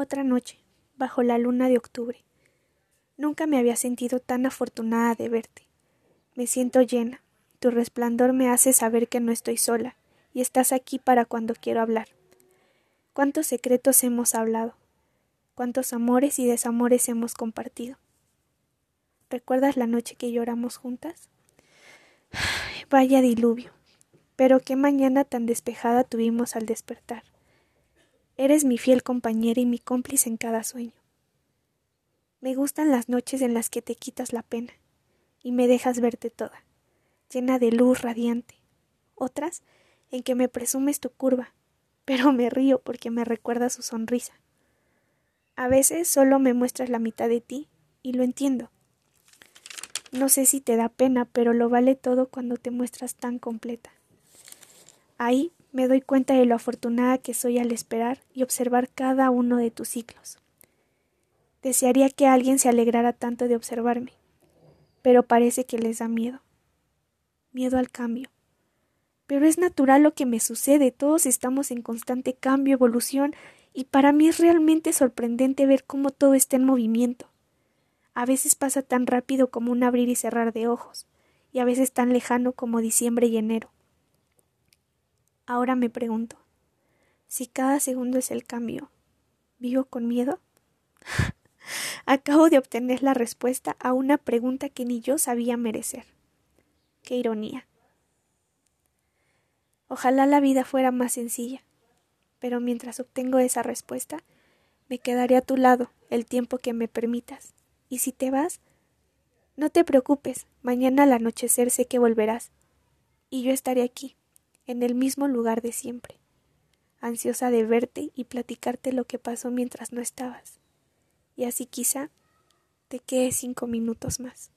Otra noche, bajo la luna de octubre. Nunca me había sentido tan afortunada de verte. Me siento llena. Tu resplandor me hace saber que no estoy sola, y estás aquí para cuando quiero hablar. Cuántos secretos hemos hablado, cuántos amores y desamores hemos compartido. ¿Recuerdas la noche que lloramos juntas? Vaya diluvio. Pero qué mañana tan despejada tuvimos al despertar. Eres mi fiel compañera y mi cómplice en cada sueño. Me gustan las noches en las que te quitas la pena y me dejas verte toda, llena de luz radiante. Otras en que me presumes tu curva, pero me río porque me recuerda su sonrisa. A veces solo me muestras la mitad de ti y lo entiendo. No sé si te da pena, pero lo vale todo cuando te muestras tan completa. Ahí me doy cuenta de lo afortunada que soy al esperar y observar cada uno de tus ciclos. Desearía que alguien se alegrara tanto de observarme, pero parece que les da miedo. Miedo al cambio. Pero es natural lo que me sucede, todos estamos en constante cambio, evolución, y para mí es realmente sorprendente ver cómo todo está en movimiento. A veces pasa tan rápido como un abrir y cerrar de ojos, y a veces tan lejano como diciembre y enero. Ahora me pregunto, si cada segundo es el cambio, ¿vivo con miedo? Acabo de obtener la respuesta a una pregunta que ni yo sabía merecer. Qué ironía. Ojalá la vida fuera más sencilla, pero mientras obtengo esa respuesta, me quedaré a tu lado el tiempo que me permitas. Y si te vas, no te preocupes, mañana al anochecer sé que volverás, y yo estaré aquí en el mismo lugar de siempre, ansiosa de verte y platicarte lo que pasó mientras no estabas, y así quizá te quede cinco minutos más.